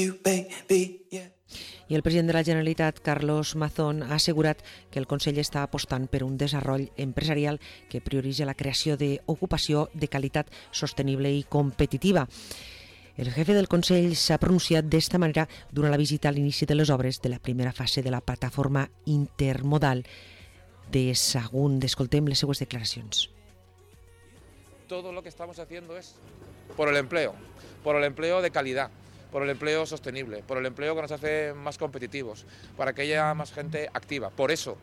you, baby, yeah. I el president de la Generalitat, Carlos Mazón, ha assegurat que el Consell està apostant per un desenvolupament empresarial que prioritza la creació d'ocupació de qualitat sostenible i competitiva. El jefe del Consell s'ha pronunciat d'esta manera durant la visita a l'inici de les obres de la primera fase de la plataforma intermodal. De Sagunt, escoltem les seues declaracions. todo lo que estamos haciendo es por el empleo, por el empleo de calidad, por el empleo sostenible, por el empleo que nos hace más competitivos, para que haya más gente activa. Por eso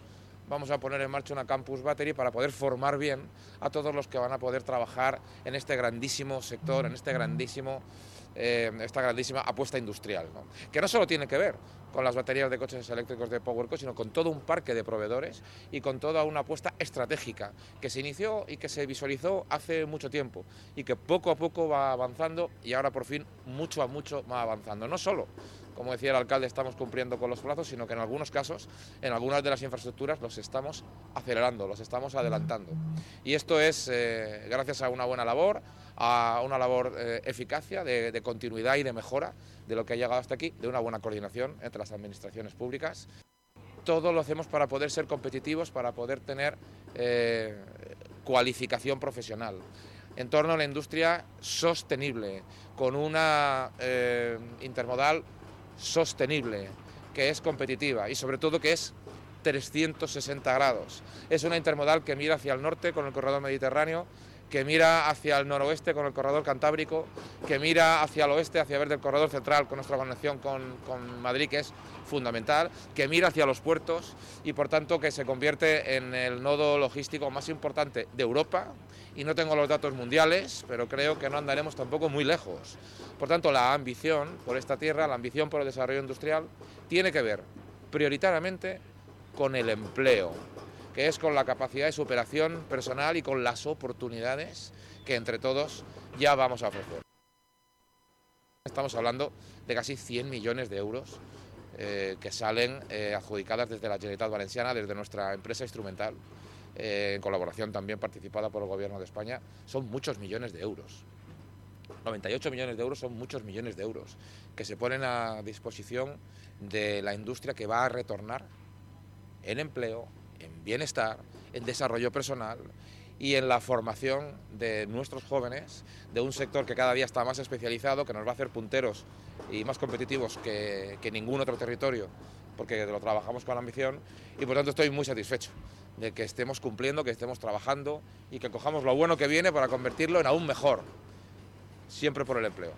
vamos a poner en marcha una campus battery para poder formar bien a todos los que van a poder trabajar en este grandísimo sector, en este grandísimo eh, esta grandísima apuesta industrial, que no solo tiene que ver con las baterías de coches eléctricos de PowerCo, sino con todo un parque de proveedores y con toda una apuesta estratégica que se inició y que se visualizó hace mucho tiempo y que poco a poco va avanzando y ahora por fin mucho a mucho va avanzando. No solo, como decía el alcalde, estamos cumpliendo con los plazos, sino que en algunos casos, en algunas de las infraestructuras, los estamos acelerando, los estamos adelantando. Y esto es eh, gracias a una buena labor, a una labor eh, eficacia, de, continuidad y de mejora de lo que ha llegado hasta aquí, de una buena coordinación entre las administraciones públicas. Todo lo hacemos para poder ser competitivos, para poder tener eh, cualificación profesional en torno a la industria sostenible, con una intermodal sostenible, que es competitiva y sobre todo que es 360 grados. Es una intermodal que mira hacia el norte con el corredor mediterráneo, que mira hacia el noroeste con el corredor cantábrico, que mira hacia el oeste, hacia ver del corredor central con nuestra conexión con, con, Madrid, que es fundamental, que mira hacia los puertos y por tanto que se convierte en el nodo logístico más importante de Europa. Y no tengo los datos mundiales, pero creo que no andaremos tampoco muy lejos. Por tanto, la ambición por esta tierra, la ambición por el desarrollo industrial, tiene que ver prioritariamente con el empleo, que es con la capacidad de superación personal y con las oportunidades que entre todos ya vamos a ofrecer. Estamos hablando de casi 100 millones de euros eh, que salen eh, adjudicadas desde la Generalitat Valenciana, desde nuestra empresa instrumental, eh, en colaboración también participada por el Gobierno de España. Son muchos millones de euros. 98 millones de euros son muchos millones de euros que se ponen a disposición de la industria que va a retornar en empleo, en bienestar, en desarrollo personal y en la formación de nuestros jóvenes, de un sector que cada día está más especializado, que nos va a hacer punteros y más competitivos que, que ningún otro territorio, porque lo trabajamos con ambición y por tanto estoy muy satisfecho de que estemos cumpliendo, que estemos trabajando y que cojamos lo bueno que viene para convertirlo en aún mejor, siempre por el empleo.